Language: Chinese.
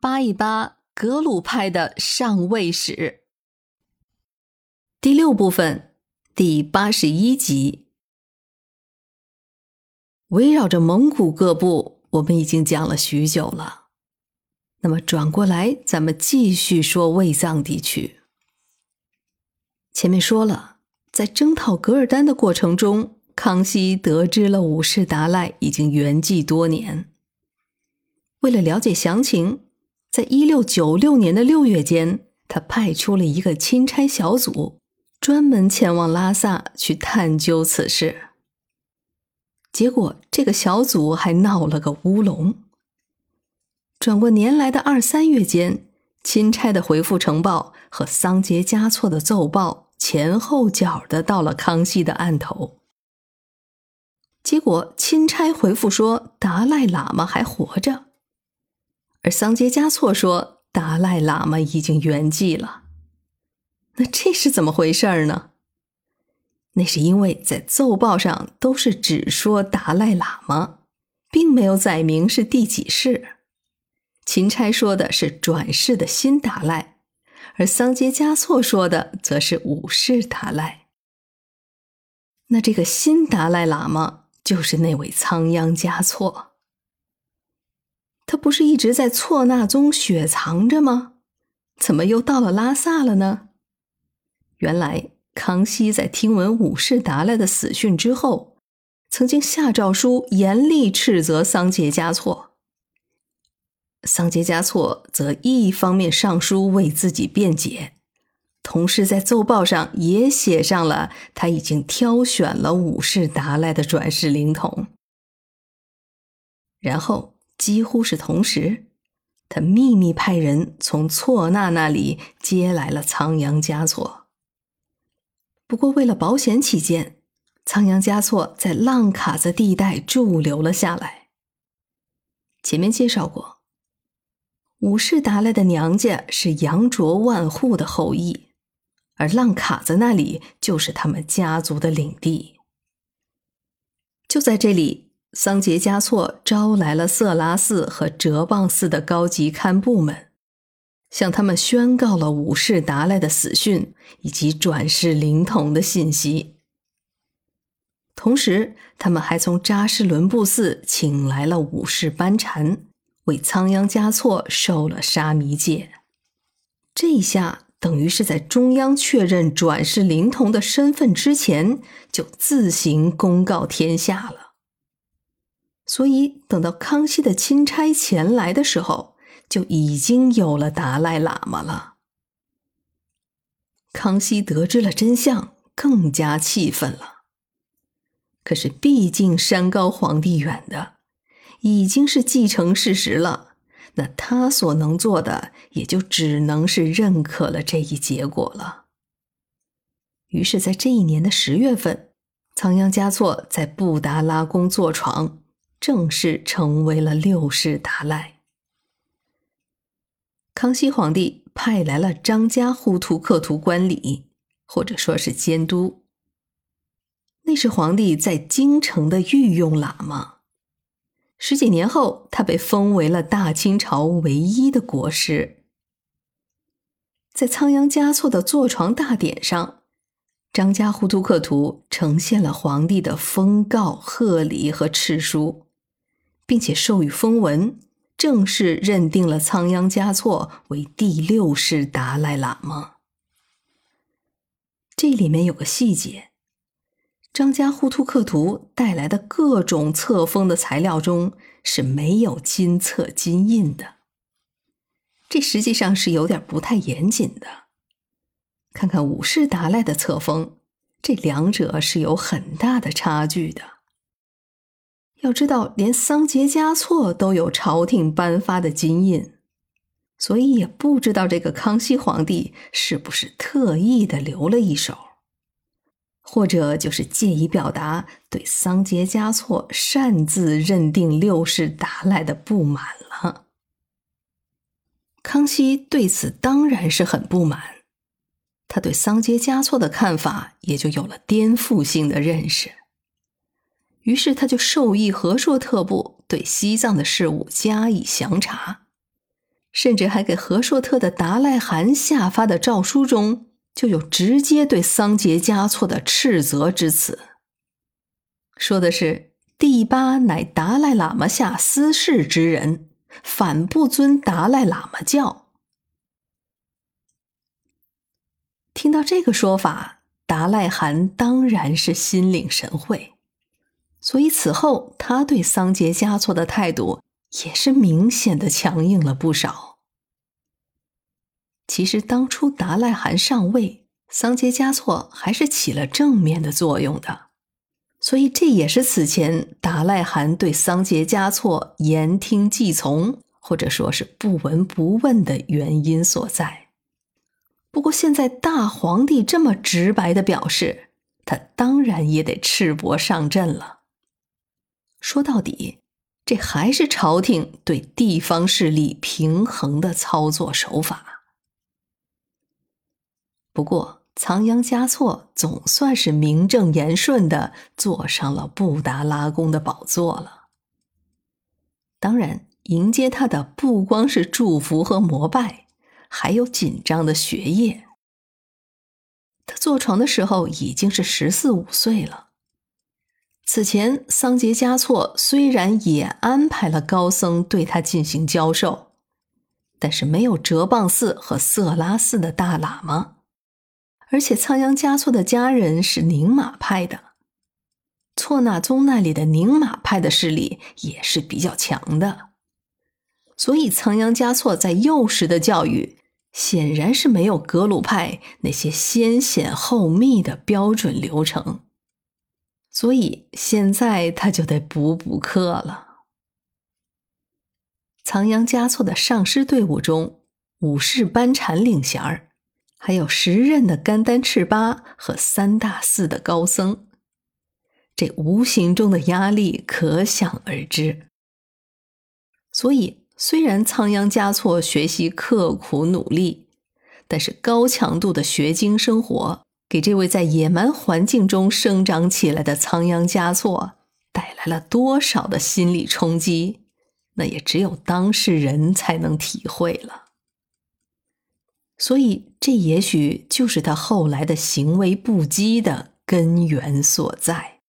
扒一扒格鲁派的上位史。第六部分，第八十一集，围绕着蒙古各部，我们已经讲了许久了。那么转过来，咱们继续说卫藏地区。前面说了，在征讨噶尔丹的过程中，康熙得知了五世达赖已经圆寂多年。为了了解详情。在一六九六年的六月间，他派出了一个钦差小组，专门前往拉萨去探究此事。结果，这个小组还闹了个乌龙。转过年来的二三月间，钦差的回复呈报和桑杰嘉措的奏报前后脚的到了康熙的案头。结果，钦差回复说达赖喇嘛还活着。而桑杰嘉措说，达赖喇嘛已经圆寂了。那这是怎么回事呢？那是因为在奏报上都是只说达赖喇嘛，并没有载明是第几世。钦差说的是转世的新达赖，而桑杰嘉措说的则是五世达赖。那这个新达赖喇嘛就是那位仓央嘉措。他不是一直在错那宗雪藏着吗？怎么又到了拉萨了呢？原来康熙在听闻五世达赖的死讯之后，曾经下诏书严厉斥责桑杰嘉措。桑杰嘉措则一方面上书为自己辩解，同时在奏报上也写上了他已经挑选了五世达赖的转世灵童，然后。几乎是同时，他秘密派人从错那那里接来了仓央嘉措。不过，为了保险起见，仓央嘉措在浪卡子地带驻留了下来。前面介绍过，武士达赖的娘家是羊卓万户的后裔，而浪卡子那里就是他们家族的领地。就在这里。桑杰嘉措招来了色拉寺和哲蚌寺的高级堪布们，向他们宣告了五世达赖的死讯以及转世灵童的信息。同时，他们还从扎什伦布寺请来了五世班禅，为仓央嘉措受了沙弥戒。这下，等于是在中央确认转世灵童的身份之前，就自行公告天下了。所以，等到康熙的钦差前来的时候，就已经有了达赖喇嘛了。康熙得知了真相，更加气愤了。可是，毕竟山高皇帝远的，已经是既成事实了。那他所能做的，也就只能是认可了这一结果了。于是，在这一年的十月份，仓央嘉措在布达拉宫坐床。正式成为了六世达赖。康熙皇帝派来了张家呼图克图观礼，或者说是监督。那是皇帝在京城的御用喇嘛。十几年后，他被封为了大清朝唯一的国师。在仓央嘉措的坐床大典上。张家呼图克图呈现了皇帝的封告、贺礼和敕书。并且授予封文，正式认定了仓央嘉措为第六世达赖喇嘛。这里面有个细节：张家呼图克图带来的各种册封的材料中是没有金册金印的。这实际上是有点不太严谨的。看看五世达赖的册封，这两者是有很大的差距的。要知道，连桑杰嘉措都有朝廷颁发的金印，所以也不知道这个康熙皇帝是不是特意的留了一手，或者就是借以表达对桑杰嘉措擅自认定六世达赖的不满了。康熙对此当然是很不满，他对桑杰嘉措的看法也就有了颠覆性的认识。于是他就授意和硕特部对西藏的事务加以详查，甚至还给和硕特的达赖汗下发的诏书中，就有直接对桑杰嘉措的斥责之词，说的是第八乃达赖喇嘛下私事之人，反不尊达赖喇嘛教。听到这个说法，达赖汗当然是心领神会，所以此后他对桑杰嘉措的态度。也是明显的强硬了不少。其实当初达赖汗上位，桑杰嘉措还是起了正面的作用的，所以这也是此前达赖汗对桑杰嘉措言听计从，或者说是不闻不问的原因所在。不过现在大皇帝这么直白的表示，他当然也得赤膊上阵了。说到底。这还是朝廷对地方势力平衡的操作手法。不过，仓央嘉措总算是名正言顺的坐上了布达拉宫的宝座了。当然，迎接他的不光是祝福和膜拜，还有紧张的学业。他坐床的时候已经是十四五岁了。此前，桑杰嘉措虽然也安排了高僧对他进行教授，但是没有哲蚌寺和色拉寺的大喇嘛，而且仓央嘉措的家人是宁玛派的，错那宗那里的宁玛派的势力也是比较强的，所以仓央嘉措在幼时的教育显然是没有格鲁派那些先显后密的标准流程。所以现在他就得补补课了。仓央嘉措的上师队伍中，五世班禅领衔儿，还有十任的甘丹赤巴和三大寺的高僧，这无形中的压力可想而知。所以，虽然仓央嘉措学习刻苦努力，但是高强度的学经生活。给这位在野蛮环境中生长起来的仓央嘉措带来了多少的心理冲击，那也只有当事人才能体会了。所以，这也许就是他后来的行为不羁的根源所在。